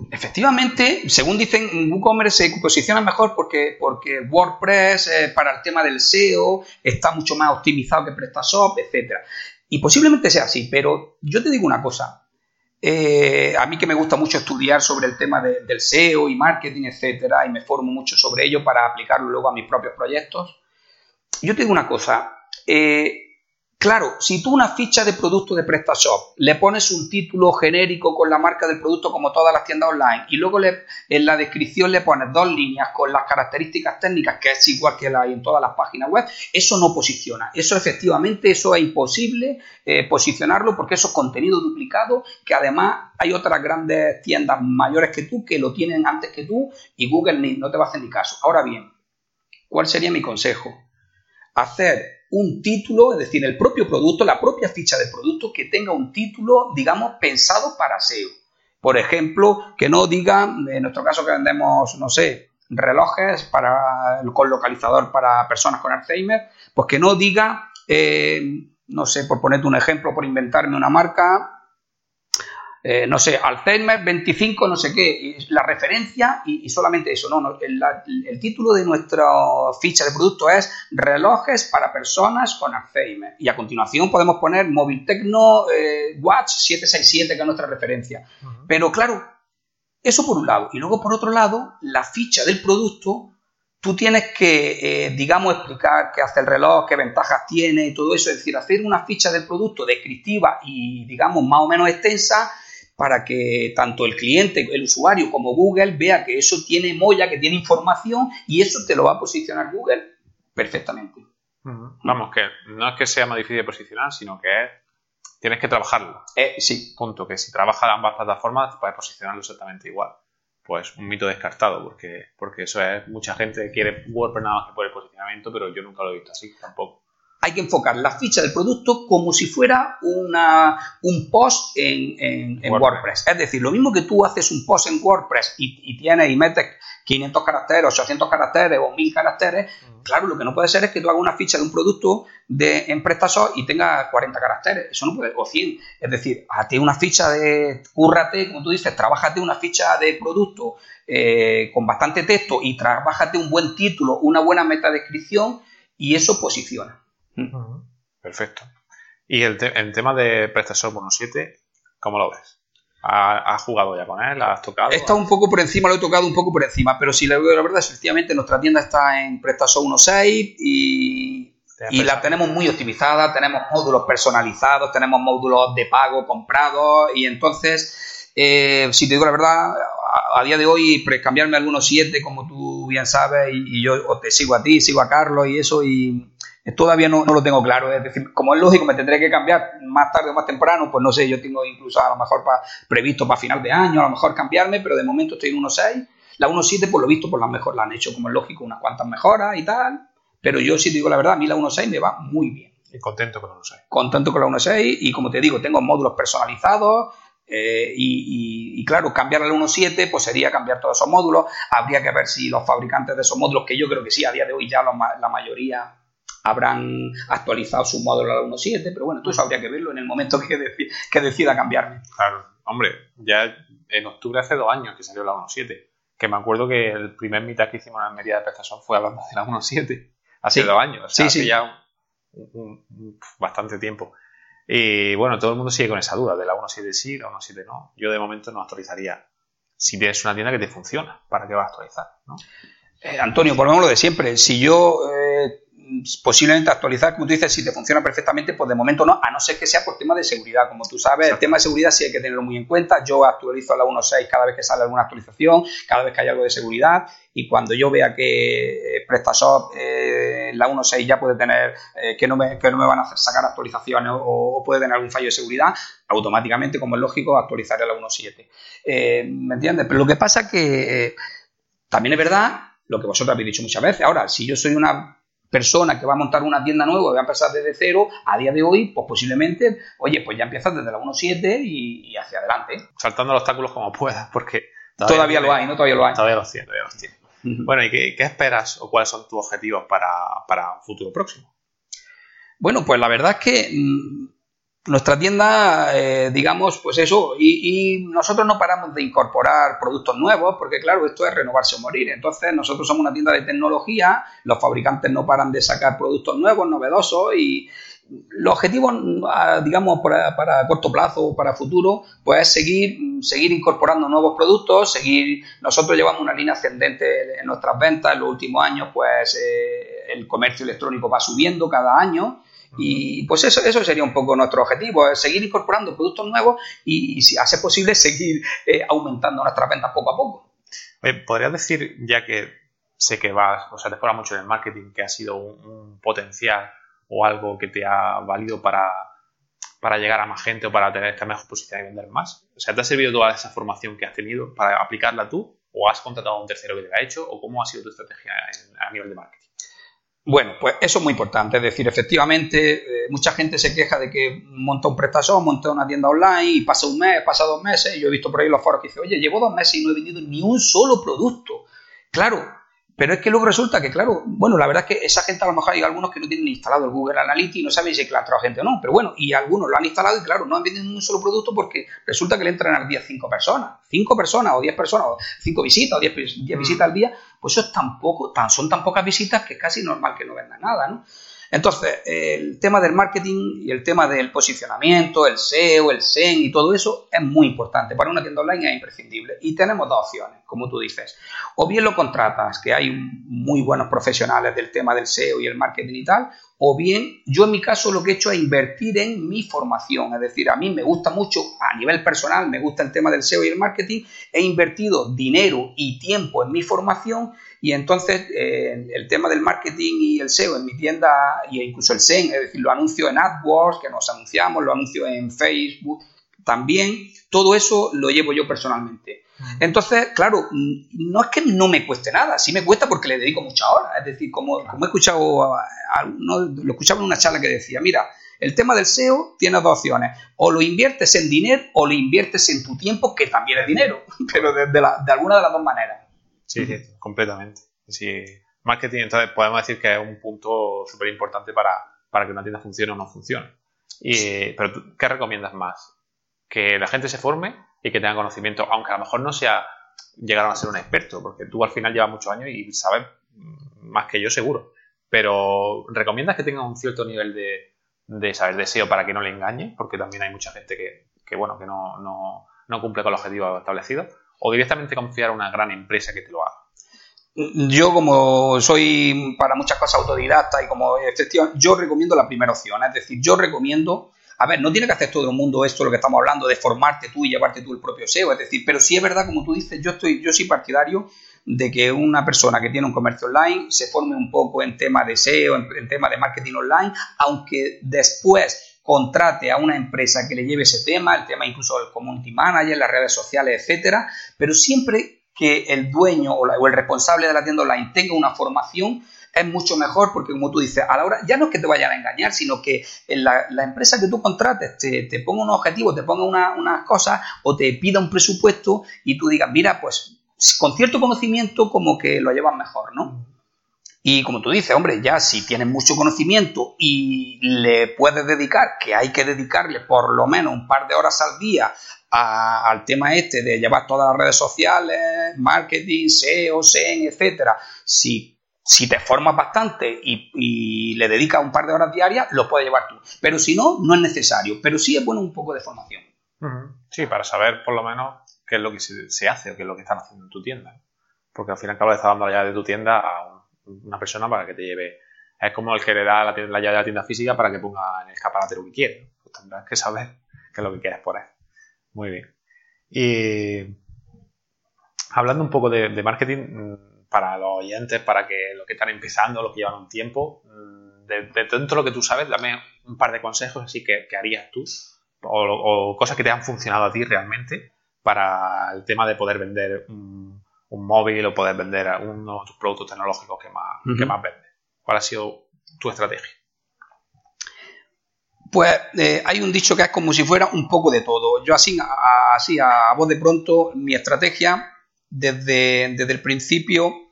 efectivamente, según dicen, WooCommerce se posiciona mejor porque, porque WordPress eh, para el tema del SEO está mucho más optimizado que PrestaShop, etc. Y posiblemente sea así, pero yo te digo una cosa. Eh, a mí que me gusta mucho estudiar sobre el tema del SEO y marketing, etcétera, y me formo mucho sobre ello para aplicarlo luego a mis propios proyectos. Yo te digo una cosa. Eh, Claro, si tú una ficha de producto de PrestaShop le pones un título genérico con la marca del producto como todas las tiendas online y luego en la descripción le pones dos líneas con las características técnicas que es igual que la hay en todas las páginas web, eso no posiciona. Eso efectivamente, eso es imposible eh, posicionarlo porque eso es contenido duplicado que además hay otras grandes tiendas mayores que tú que lo tienen antes que tú y Google no te va a hacer ni caso. Ahora bien, ¿cuál sería mi consejo? Hacer un título, es decir, el propio producto, la propia ficha del producto que tenga un título, digamos, pensado para SEO. Por ejemplo, que no diga, en nuestro caso que vendemos, no sé, relojes para, con localizador para personas con Alzheimer, pues que no diga, eh, no sé, por ponerte un ejemplo, por inventarme una marca, eh, no sé, Alzheimer 25, no sé qué, la referencia y, solamente eso, no, el, título de nuestra ficha de producto es relojes para personas con Alzheimer. Y a continuación podemos poner Móvil Tecno eh, Watch 767 que es nuestra referencia. Pero claro, eso por un lado. Y luego por otro lado, la ficha del producto tú tienes que, eh, digamos, explicar qué hace el reloj, qué ventajas tiene y todo eso, es decir, hacer una ficha del producto descriptiva y, digamos, más o menos extensa para que tanto el cliente, el usuario como Google vea que eso tiene molla, que tiene información y eso te lo va a posicionar Google perfectamente. Vamos, que no es que sea más difícil de posicionar, sino que tienes que trabajarlo. Eh, sí. Punto. Que si trabajas ambas plataformas, puedes posicionarlo exactamente igual. Pues un mito descartado, porque, porque eso es, mucha gente quiere WordPress nada más que por el posicionamiento, pero yo nunca lo he visto así tampoco hay que enfocar la ficha del producto como si fuera una, un post en, WordPress. Es decir, lo mismo que tú haces un post en WordPress y, tienes y metes 500 caracteres, 800 caracteres o 1000 caracteres, claro, lo que no puede ser es que tú hagas una ficha de un producto de, en PrestaShop y tenga 40 caracteres. Eso no puede, o 100. Es decir, hazte una ficha de, cúrrate, como tú dices, trabájate una ficha de producto eh, con bastante texto y trabájate un buen título, una buena metadescripción y eso posiciona. Perfecto. ¿Y el, tema de PrestaShop 1.7, cómo lo ves? ¿Has jugado ya con él? ¿Has tocado? He estado un poco por encima, lo he tocado un poco por encima, pero si la, la verdad efectivamente nuestra tienda está en PrestaShop 1.6 y, y la tenemos muy optimizada, tenemos módulos personalizados, tenemos módulos de pago comprados y entonces, eh, si te digo la verdad, a, día de hoy cambiarme algunos 7, como tú bien sabes, y, y yo te sigo a ti, sigo a Carlos y eso, y Todavía no, lo tengo claro, es decir, como es lógico, me tendré que cambiar más tarde o más temprano, pues no sé, yo tengo incluso a lo mejor previsto para final de año, a lo mejor cambiarme, pero de momento estoy en 1.6. La 1.7, por lo visto, por la mejor la han hecho, como es lógico, unas cuantas mejoras y tal, pero yo si digo la verdad, a mí la 1.6 me va muy bien. Y contento con la 1.6. Contento con la 1.6 y como te digo, tengo módulos personalizados, eh, y, claro, cambiar al 1.7 pues sería cambiar todos esos módulos. Habría que ver si los fabricantes de esos módulos, que yo creo que sí, a día de hoy ya la mayoría habrán actualizado su módulo a la 1.7, pero bueno, todo eso habría que verlo en el momento que, que decida cambiarme. Claro, hombre, ya en octubre hace dos años que salió la 1.7, que me acuerdo que el primer mitad que hicimos en la Almería de PrestaShop fue hablando de la 1.7, hace dos años, o sea, hace ya bastante tiempo. Y bueno, todo el mundo sigue con esa duda de la 1.7 sí, la 1.7 no. Yo de momento no actualizaría. Si tienes una tienda que te funciona, ¿para qué vas a actualizar? ¿no? Eh, Antonio, volvemos lo de siempre. Si yo eh, posiblemente actualizar, como tú dices, si te funciona perfectamente, pues de momento no, a no ser que sea por tema de seguridad. Como tú sabes, el tema de seguridad sí hay que tenerlo muy en cuenta. Yo actualizo a la 1.6 cada vez que sale alguna actualización, cada vez que hay algo de seguridad. Y cuando yo vea que eh, PrestaShop eh, la 1.6 ya puede tener, eh, que, no me, que no me van a hacer sacar actualizaciones o, puede tener algún fallo de seguridad, automáticamente, como es lógico, actualizaré la 1.7. Eh, ¿Me entiendes? Pero lo que pasa es que también es verdad lo que vosotros habéis dicho muchas veces. Ahora, si yo soy una persona que va a montar una tienda nueva y va a empezar desde cero, a día de hoy, pues posiblemente, oye, pues ya empiezas desde la 1.7 y, hacia adelante. Saltando los obstáculos como puedas, porque... Todavía, lo hay, ¿no? Todavía lo hay. Todavía los tiene, todavía los tiene. Bueno, ¿y qué, esperas o cuáles son tus objetivos para, para un futuro próximo? Bueno, pues la verdad es que mm, nuestra tienda, eh, digamos, pues eso, y, nosotros no paramos de incorporar productos nuevos, porque claro, esto es renovarse o morir. Entonces, nosotros somos una tienda de tecnología, los fabricantes no paran de sacar productos nuevos, novedosos, y los objetivos, digamos, para, para corto plazo o para futuro, pues es seguir, seguir incorporando nuevos productos, seguir, nosotros llevamos una línea ascendente en nuestras ventas, en los últimos años, pues eh, el comercio electrónico va subiendo cada año, y pues eso, eso sería un poco nuestro objetivo, seguir incorporando productos nuevos y, si hace posible, seguir eh, aumentando nuestras ventas poco a poco. ¿Podrías decir, ya que sé que vas, o sea, te fuera mucho en el marketing, que ha sido un, potencial o algo que te ha valido para, para llegar a más gente o para tener esta mejor posición y vender más? O sea, ¿te ha servido toda esa formación que has tenido para aplicarla tú? ¿O has contratado a un tercero que te la ha hecho? ¿O cómo ha sido tu estrategia a nivel de marketing? Bueno, pues eso es muy importante. Es decir, efectivamente, eh, mucha gente se queja de que monta un prestación, monta una tienda online y pasa un mes, pasa dos meses. Y yo he visto por ahí los foros que dicen, oye, llevo dos meses y no he vendido ni un solo producto. Claro, pero es que luego resulta que, claro, bueno, la verdad es que esa gente a lo mejor hay algunos que no tienen instalado el Google Analytics y no saben si es que la ha gente o no. Pero bueno, y algunos lo han instalado y, claro, no han vendido un solo producto porque resulta que le entran al día cinco personas. Cinco personas o diez personas o cinco visitas o diez, mm. visitas al día, pues eso es tan poco, tan, son tan pocas visitas que es casi normal que no vendan nada, ¿no? Entonces, el tema del marketing y el tema del posicionamiento, el SEO, el SEN y todo eso es muy importante. Para una tienda online es imprescindible. Y tenemos dos opciones, como tú dices. O bien lo contratas, que hay muy buenos profesionales del tema del SEO y el marketing y tal, o bien yo en mi caso lo que he hecho es invertir en mi formación, es decir, a mí me gusta mucho a nivel personal, me gusta el tema del SEO y el marketing, he invertido dinero y tiempo en mi formación y entonces eh, el tema del marketing y el SEO en mi tienda e incluso el SEM, es decir, lo anuncio en AdWords, que nos anunciamos, lo anuncio en Facebook también, todo eso lo llevo yo personalmente. Entonces, claro, no es que no me cueste nada, sí me cuesta porque le dedico muchas horas. Es decir, como, como he escuchado, lo escuchaba en una charla que decía, mira, el tema del SEO tiene dos opciones. O lo inviertes en dinero o lo inviertes en tu tiempo, que también es dinero, pero de, de alguna de las dos maneras. Sí, completamente. Sí, marketing, entonces podemos decir que es un punto súper importante para, que una tienda funcione o no funcione. Y, pero ¿qué recomiendas más? Que la gente se forme y que tenga conocimiento, aunque a lo mejor no sea llegar a ser un experto, porque tú al final llevas muchos años y sabes más que yo seguro. Pero ¿recomiendas que tenga un cierto nivel de, de saber deseo para que no le engañe? Porque también hay mucha gente que, bueno, que no, no, no cumple con el objetivo establecido o directamente confiar a una gran empresa que te lo haga? Yo como soy para muchas cosas autodidacta y como excepción, yo recomiendo la primera opción, es decir, yo recomiendo, a ver, no tiene que hacer todo el mundo esto lo que estamos hablando de formarte tú y llevarte tú el propio SEO, es decir, pero sí es verdad como tú dices, yo estoy yo soy partidario de que una persona que tiene un comercio online se forme un poco en tema de SEO, en, en tema de marketing online, aunque después contrate a una empresa que le lleve ese tema, el tema incluso del community manager, las redes sociales, etcétera, pero siempre que el dueño o, el responsable de la tienda online tenga una formación, es mucho mejor porque, como tú dices, a la hora, ya no es que te vayan a engañar, sino que la, empresa que tú contrates te, ponga un objetivo, te ponga unas cosas o te pida un presupuesto y tú digas, mira, pues con cierto conocimiento como que lo llevas mejor, ¿no? Y como tú dices, hombre, ya si tienes mucho conocimiento y le puedes dedicar, que hay que dedicarle por lo menos un par de horas al día al tema este de llevar todas las redes sociales, marketing, SEO, SEN, etcétera, si, si te formas bastante y, le dedicas un par de horas diarias, lo puedes llevar tú. Pero si no, no es necesario. Pero sí es bueno un poco de formación. Sí, para saber por lo menos qué es lo que se, hace o qué es lo que están haciendo en tu tienda. Porque al final acabas de estar dando la llave de tu tienda a una persona para que te lleve. Es como el que le da la, llave de la tienda física para que ponga en el escaparate lo que quiere. Pues tendrás que saber qué es lo que quieres poner. Muy bien. Y hablando un poco de, marketing, mm, para los oyentes, para que los que están empezando, los que llevan un tiempo, mm, de, dentro de lo que tú sabes, dame un par de consejos así que, harías tú o, cosas que te han funcionado a ti realmente para el tema de poder vender un, móvil o poder vender uno de tus productos tecnológicos que más, que más vendes. ¿Cuál ha sido tu estrategia? Pues eh, hay un dicho que es como si fuera un poco de todo. Yo así, a, así a voz de pronto, mi estrategia desde, desde el principio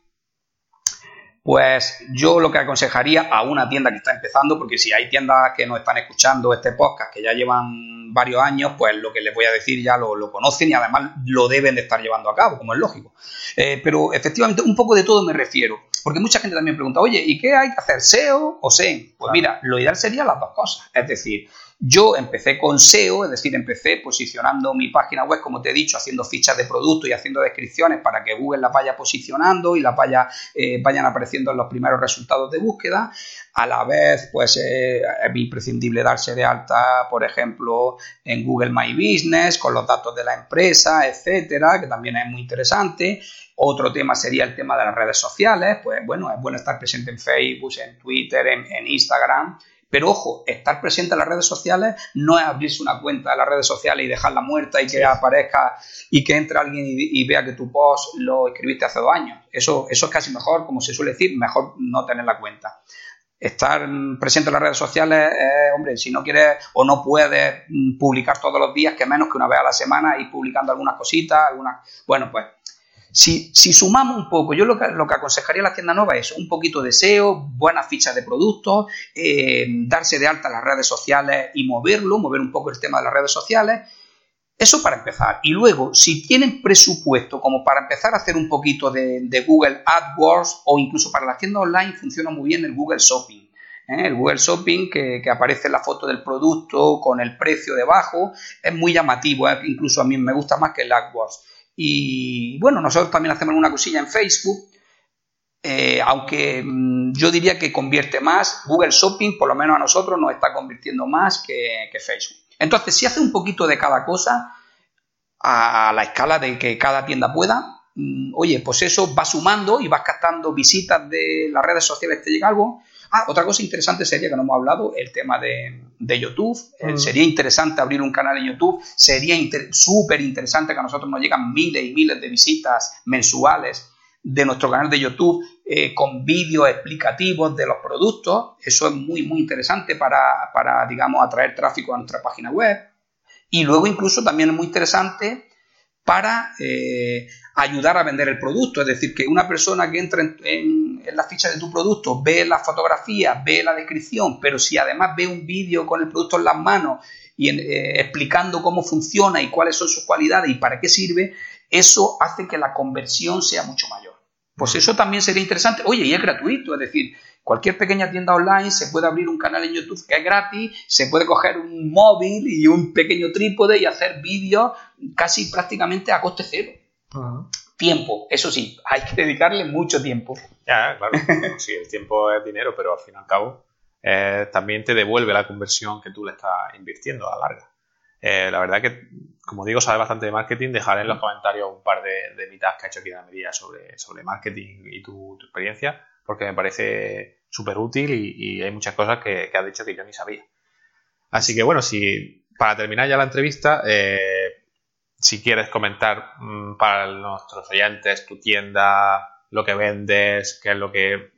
pues yo lo que aconsejaría a una tienda que está empezando, porque si hay tiendas que nos están escuchando este podcast que ya llevan varios años, pues lo que les voy a decir ya lo, conocen y además lo deben de estar llevando a cabo, como es lógico. Eh, pero efectivamente, un poco de todo me refiero, porque mucha gente también pregunta, oye, ¿y qué hay que hacer, SEO o SEM? Pues mira, lo ideal sería las dos cosas, es decir, yo empecé con SEO, es decir, empecé posicionando mi página web, como te he dicho, haciendo fichas de producto y haciendo descripciones para que Google las vaya posicionando y las vaya, eh, vayan apareciendo en los primeros resultados de búsqueda. A la vez, pues eh, es imprescindible darse de alta, por ejemplo, en Google My Business, con los datos de la empresa, etcétera, que también es muy interesante. Otro tema sería el tema de las redes sociales, pues bueno, es bueno estar presente en Facebook, en Twitter, en Instagram pero ojo, estar presente en las redes sociales no es abrirse una cuenta en las redes sociales y dejarla muerta y que aparezca y que entre alguien y, vea que tu post lo escribiste hace dos años. Eso, eso es casi mejor, como se suele decir, mejor no tener la cuenta. Estar presente en las redes sociales, hombre, si no quieres o no puedes publicar todos los días, que menos que una vez a la semana y publicando algunas cositas, algunas. Bueno, pues si, sumamos un poco, yo lo que, aconsejaría a la tienda nueva es un poquito de SEO, buenas fichas de productos, eh, darse de alta las redes sociales y moverlo, mover un poco el tema de las redes sociales. Eso para empezar. Y luego, si tienen presupuesto como para empezar a hacer un poquito de, Google AdWords o incluso para la tienda online, funciona muy bien el Google Shopping. ¿eh? El Google Shopping, que, aparece la foto del producto con el precio debajo, es muy llamativo. ¿eh? Incluso a mí me gusta más que el AdWords. Y bueno, nosotros también hacemos una cosilla en Facebook, eh, aunque mm, yo diría que convierte más, Google Shopping por lo menos a nosotros nos está convirtiendo más que, Facebook. Entonces, si hace un poquito de cada cosa, a la escala de que cada tienda pueda, mm, oye, pues eso va sumando y vas captando visitas de las redes sociales, te llega algo, Ah, otra cosa interesante sería que no hemos hablado, el tema de, YouTube. Eh, mm. sería interesante abrir un canal en YouTube. Sería súper interesante que a nosotros nos llegan miles y miles de visitas mensuales de nuestro canal de YouTube eh, con vídeos explicativos de los productos. Eso es muy, muy interesante para, para, digamos, atraer tráfico a nuestra página web. Y luego incluso también es muy interesante para eh, ayudar a vender el producto. Es decir, que una persona que entra en, la ficha de tu producto ve la fotografía, ve la descripción, pero si además ve un vídeo con el producto en las manos y eh, explicando cómo funciona y cuáles son sus cualidades y para qué sirve, eso hace que la conversión sea mucho mayor. Pues eso también sería interesante. Oye, y es gratuito, es decir, Cualquier pequeña tienda online se puede abrir un canal en YouTube que es gratis, se puede coger un móvil y un pequeño trípode y hacer vídeos casi prácticamente a coste cero. Tiempo, eso sí, hay que dedicarle mucho tiempo. Ya, claro. sí, el tiempo es dinero, pero al fin y al cabo eh, también te devuelve la conversión que tú le estás invirtiendo a la larga. Eh, la verdad que, como digo, sabe bastante de marketing. Dejaré en los comentarios un par de, de que ha hecho aquí en la medida sobre, sobre marketing y tu experiencia porque me parece súper útil y, hay muchas cosas que, que has dicho que yo ni sabía. Así que bueno, si para terminar ya la entrevista, eh, si quieres comentar mm, para nuestros oyentes tu tienda, lo que vendes, qué es lo que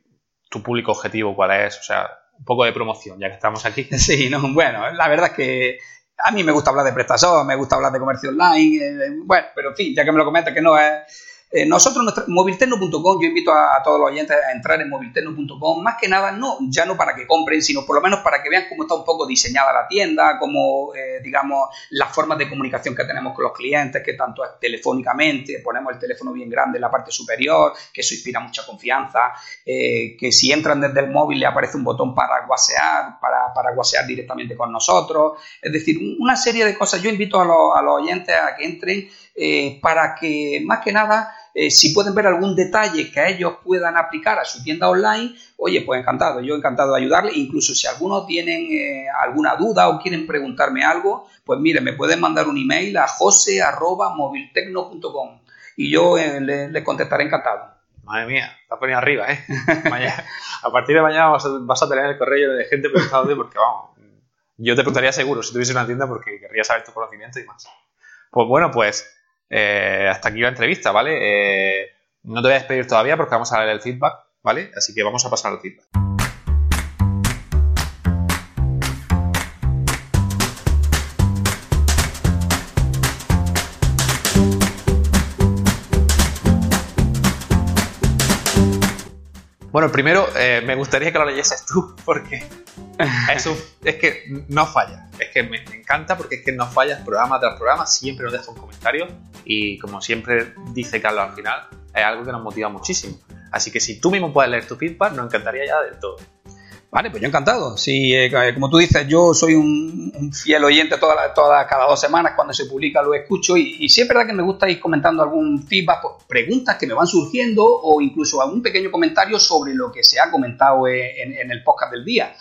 tu público objetivo, cuál es, o sea, un poco de promoción, ya que estamos aquí. Sí, no, bueno, la verdad es que a mí me gusta hablar de prestación, me gusta hablar de comercio online, eh, bueno, pero en fin, ya que me lo comentas que no es Eh, nosotros, movilterno.com, yo invito a, todos los oyentes a entrar en movilterno.com, más que nada, no, ya no para que compren, sino por lo menos para que vean cómo está un poco diseñada la tienda, cómo, eh, digamos, las formas de comunicación que tenemos con los clientes, que tanto es telefónicamente, ponemos el teléfono bien grande en la parte superior, que eso inspira mucha confianza, eh, que si entran desde el móvil le aparece un botón para guasear, para, para guasear directamente con nosotros, es decir, una serie de cosas. Yo invito a los, a los oyentes a que entren para que, más que nada, eh, si pueden ver algún detalle que ellos puedan aplicar a su tienda online, oye, pues encantado, yo encantado de ayudarles. Incluso si algunos tienen eh, alguna duda o quieren preguntarme algo, pues mire, me pueden mandar un email a jose.moviltecno.com y yo eh, les contestaré encantado. Madre mía, está poniendo arriba, ¿eh? a partir de mañana vas a, tener el correo de gente preguntándote porque, vamos, yo te preguntaría seguro si tuviese una tienda porque querría saber tu conocimiento y más. Pues bueno, pues eh, hasta aquí la entrevista, ¿vale? Eh, no te voy a despedir todavía porque vamos a ver el feedback, ¿vale? Así que vamos a pasar al feedback. Bueno, primero eh, me gustaría que lo leyeses tú, porque es, que no falla. Es que me, encanta porque es que no falla programa tras programa, siempre nos deja un comentario y como siempre dice Carlos al final, es algo que nos motiva muchísimo. Así que si tú mismo puedes leer tu feedback, nos encantaría ya del todo. Vale, pues yo encantado. Sí, eh, como tú dices, yo soy un, fiel oyente toda, toda, cada dos semanas cuando se publica lo escucho y, y sí es verdad que me gusta ir comentando algún feedback, pues, preguntas que me van surgiendo o incluso algún pequeño comentario sobre lo que se ha comentado en, el podcast del día.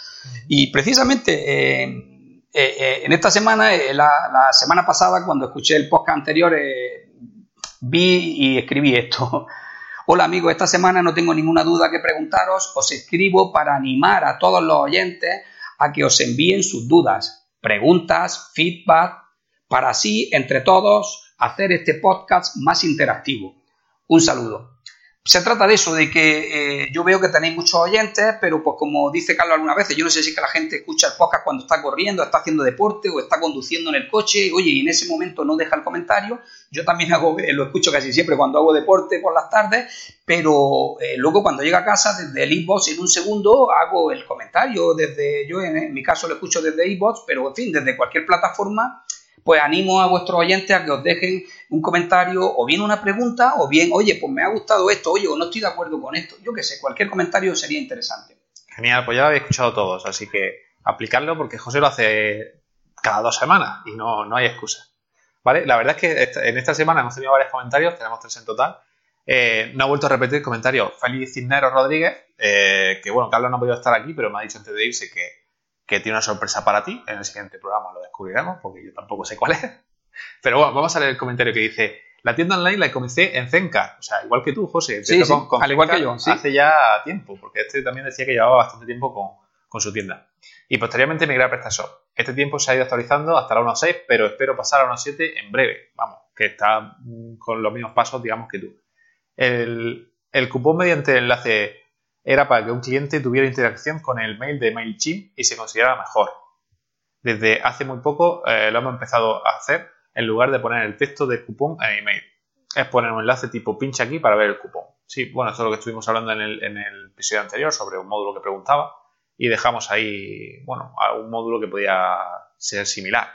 Y precisamente eh, eh, en esta semana, la, la, semana pasada, cuando escuché el podcast anterior, vi y escribí esto. Hola amigos, esta semana no tengo ninguna duda que preguntaros, os escribo para animar a todos los oyentes a que os envíen sus dudas, preguntas, feedback, para así, entre todos, hacer este podcast más interactivo. Un saludo se trata de eso, de que eh, yo veo que tenéis muchos oyentes, pero pues como dice Carlos algunas veces, yo no sé si es que la gente escucha el podcast cuando está corriendo, está haciendo deporte o está conduciendo en el coche, oye, y en ese momento no deja el comentario. Yo también hago, eh, lo escucho casi siempre cuando hago deporte por las tardes, pero eh, luego cuando llega a casa, desde el inbox en un segundo hago el comentario, desde, yo en, en mi caso lo escucho desde inbox, pero en fin, desde cualquier plataforma pues animo a vuestros oyentes a que os dejen un comentario o bien una pregunta o bien, oye, pues me ha gustado esto, oye, o no estoy de acuerdo con esto. Yo qué sé, cualquier comentario sería interesante. Genial, pues ya lo habéis escuchado todos, así que aplicarlo porque José lo hace cada dos semanas y no, no hay excusa. ¿Vale? La verdad es que en esta semana hemos tenido varios comentarios, tenemos tres en total. Eh, no ha vuelto a repetir el comentario Félix Cisneros Rodríguez, eh, que bueno, Carlos no ha podido estar aquí, pero me ha dicho antes de irse que que tiene una sorpresa para ti. En el siguiente programa lo descubriremos, porque yo tampoco sé cuál es. Pero bueno, vamos a leer el comentario que dice: La tienda online la comencé en Zencar. O sea, igual que tú, José. Sí, al igual que yo. Hace ya tiempo, porque este también decía que llevaba bastante tiempo con, su tienda. Y posteriormente migré a PrestaShop. Este tiempo se ha ido actualizando hasta la 1.6, pero espero pasar a 1.7 en breve. Vamos, que está mm, con los mismos pasos, digamos, que tú. El, el cupón mediante el enlace era para que un cliente tuviera interacción con el mail de MailChimp y se considerara mejor. Desde hace muy poco eh, lo hemos empezado a hacer en lugar de poner el texto del cupón en email. Es poner un enlace tipo pincha aquí para ver el cupón. Sí, bueno, esto es lo que estuvimos hablando en el, episodio anterior sobre un módulo que preguntaba y dejamos ahí, bueno, un módulo que podía ser similar.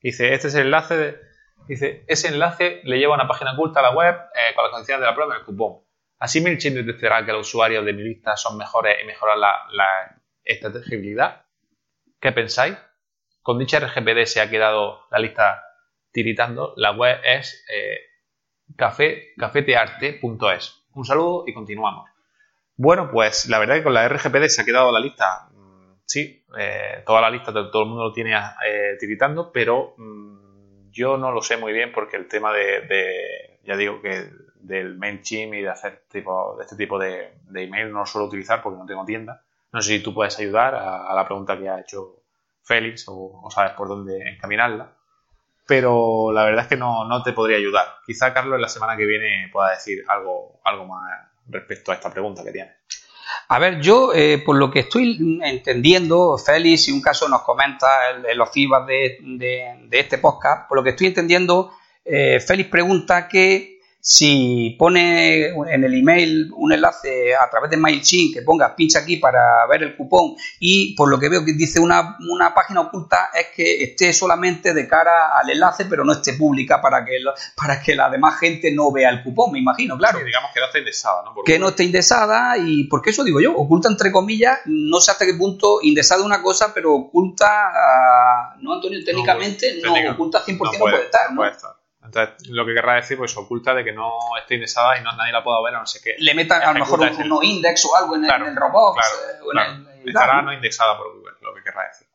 Dice, este es el enlace, dice, ese enlace le lleva a una página oculta a la web eh, con las condiciones de la prueba del cupón. Así MailChimp detectará que los usuarios de mi lista son mejores y mejorar la, la. ¿Qué pensáis? Con dicha RGPD se ha quedado la lista tiritando. La web es eh, cafetearte.es. Un saludo y continuamos. Bueno, pues la verdad que con la RGPD se ha quedado la lista, mm, sí, eh, toda la lista, todo el mundo lo tiene eh, tiritando, pero mm, yo no lo sé muy bien porque el tema de ya digo que del MailChimp y de hacer tipo, de este tipo de, email no lo suelo utilizar porque no tengo tienda. No sé si tú puedes ayudar a, la pregunta que ha hecho Félix o, sabes por dónde encaminarla. Pero la verdad es que no, te podría ayudar. Quizá Carlos la semana que viene pueda decir algo, algo más respecto a esta pregunta que tienes. A ver, yo, eh, por lo que estoy entendiendo, Félix, si un caso nos comenta en los feedback de, de, este podcast, por lo que estoy entendiendo, eh, Félix pregunta que si pone en el email un enlace a través de MailChimp que ponga pincha aquí para ver el cupón y por lo que veo que dice una, página oculta es que esté solamente de cara al enlace pero no esté pública para que, para que la demás gente no vea el cupón, me imagino, claro. digamos que no esté indexada, ¿no? que no esté indexada y porque eso digo yo, oculta entre comillas, no sé hasta qué punto indexada una cosa, pero oculta, uh, no Antonio, técnicamente no, oculta 100% no puede, estar, ¿no? Puede estar. Entonces, lo que querrá decir, pues oculta de que no esté indexada y no, nadie la pueda ver, no sé qué. Le metan a lo mejor un, no index o algo en, el, robot. Claro, eh, Estará no indexada por Google, lo que querrá decir.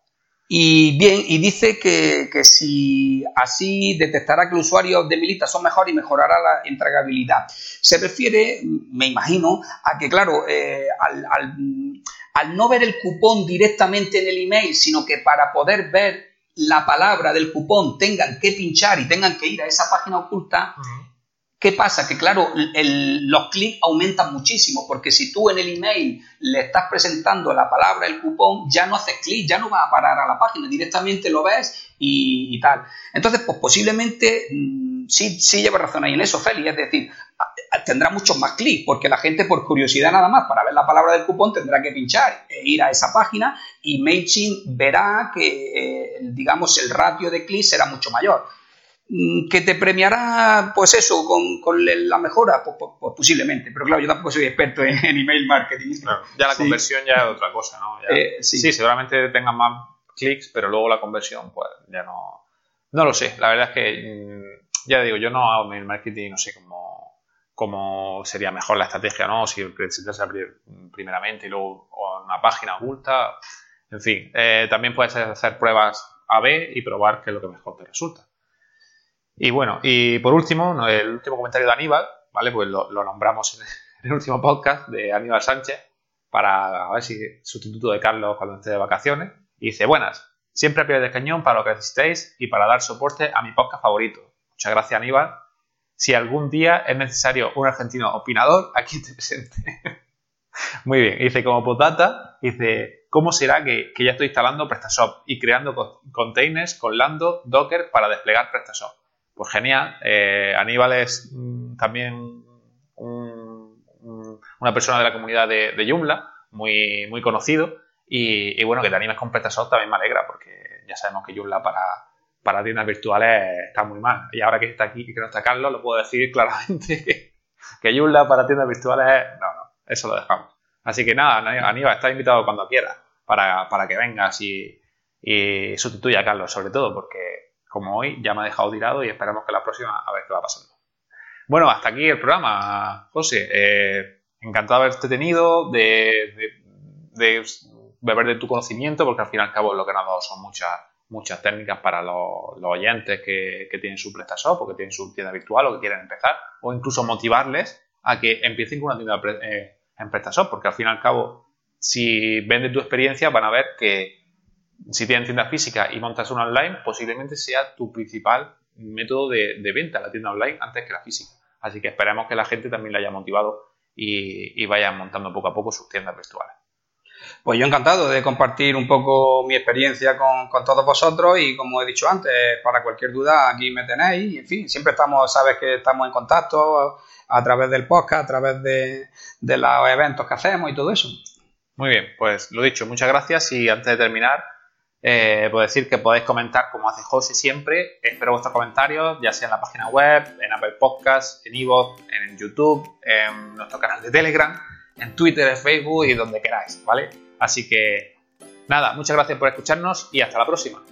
Y bien, y dice que, que, si así detectará que los usuarios de Milita son mejores y mejorará la entregabilidad. Se refiere, me imagino, a que, claro, eh, al, al, al no ver el cupón directamente en el email, sino que para poder ver la palabra del cupón tengan que pinchar y tengan que ir a esa página oculta, ¿qué pasa? Que claro, los clics aumentan muchísimo, porque si tú en el email le estás presentando la palabra, el cupón, ya no haces clic, ya no va a parar a la página, directamente lo ves y, tal. Entonces, pues posiblemente mm, sí, sí lleva razón ahí en eso, Feli, es decir, tendrá muchos más clics, porque la gente por curiosidad nada más, para ver la palabra del cupón, tendrá que pinchar e ir a esa página y MailChimp verá que, eh, digamos, el ratio de clics será mucho mayor. Mm, ¿Que te premiará, pues eso, con, la mejora? Pues, pues, pues, posiblemente, pero claro, yo tampoco soy experto en, email marketing. ya la conversión ya es otra cosa, ¿no? Eh, sí. seguramente tengan más clics, pero luego la conversión, pues ya no... No lo sé, la verdad es que, mm, ya digo, yo no hago email marketing, no sé cómo cómo sería mejor la estrategia, ¿no? Si presentarse primeramente y luego una página oculta. En fin, eh, también puedes hacer pruebas A-B y probar qué es lo que mejor te resulta. Y bueno, y por último, el último comentario de Aníbal, ¿vale? Pues lo, nombramos en el, último podcast de Aníbal Sánchez para a ver si sustituto de Carlos cuando esté de vacaciones. Y dice, buenas, siempre a pie de cañón para lo que necesitéis y para dar soporte a mi podcast favorito. Muchas gracias Aníbal si algún día es necesario un argentino opinador, aquí te presente. Muy bien, dice como potata, dice, ¿cómo será que, ya estoy instalando PrestaShop y creando containers con Lando, Docker para desplegar PrestaShop? Pues genial, eh, Aníbal es mm, también una persona de la comunidad de, de Joomla, muy, muy conocido, y, y, bueno, que te animes con PrestaShop también me alegra, porque ya sabemos que Joomla para, para tiendas virtuales está muy mal. Y ahora que está aquí y que no está Carlos, lo puedo decir claramente que, que Joomla para tiendas virtuales, no, no, eso lo dejamos. Así que nada, Aníbal, estás invitado cuando quieras para, que vengas y, y sustituya a Carlos, sobre todo porque como hoy ya me ha dejado tirado y esperamos que la próxima a ver qué va pasando. Bueno, hasta aquí el programa, José. Eh, encantado de haberte tenido, de, de, beber de tu conocimiento, porque al fin y al cabo lo que nos ha dado son muchas muchas técnicas para los, oyentes que, tienen su PrestaShop o que tienen su tienda virtual o que quieren empezar, o incluso motivarles a que empiecen con una tienda eh, en PrestaShop, porque al fin y al cabo, si venden tu experiencia, van a ver que si tienen tienda física y montas una online, posiblemente sea tu principal método de, venta, la tienda online, antes que la física. Así que esperemos que la gente también la haya motivado y, y montando poco a poco sus tiendas virtuales. Pues yo encantado de compartir un poco mi experiencia con, todos vosotros y como he dicho antes, para cualquier duda aquí me tenéis. En fin, siempre estamos, sabes que estamos en contacto a través del podcast, a través de, los eventos que hacemos y todo eso. Muy bien, pues lo dicho, muchas gracias y antes de terminar, eh, puedo decir que podéis comentar como hace José siempre. Espero vuestros comentarios, ya sea en la página web, en Apple Podcasts, en Evox, en YouTube, en nuestro canal de Telegram en Twitter, en Facebook y donde queráis, ¿vale? Así que nada, muchas gracias por escucharnos y hasta la próxima.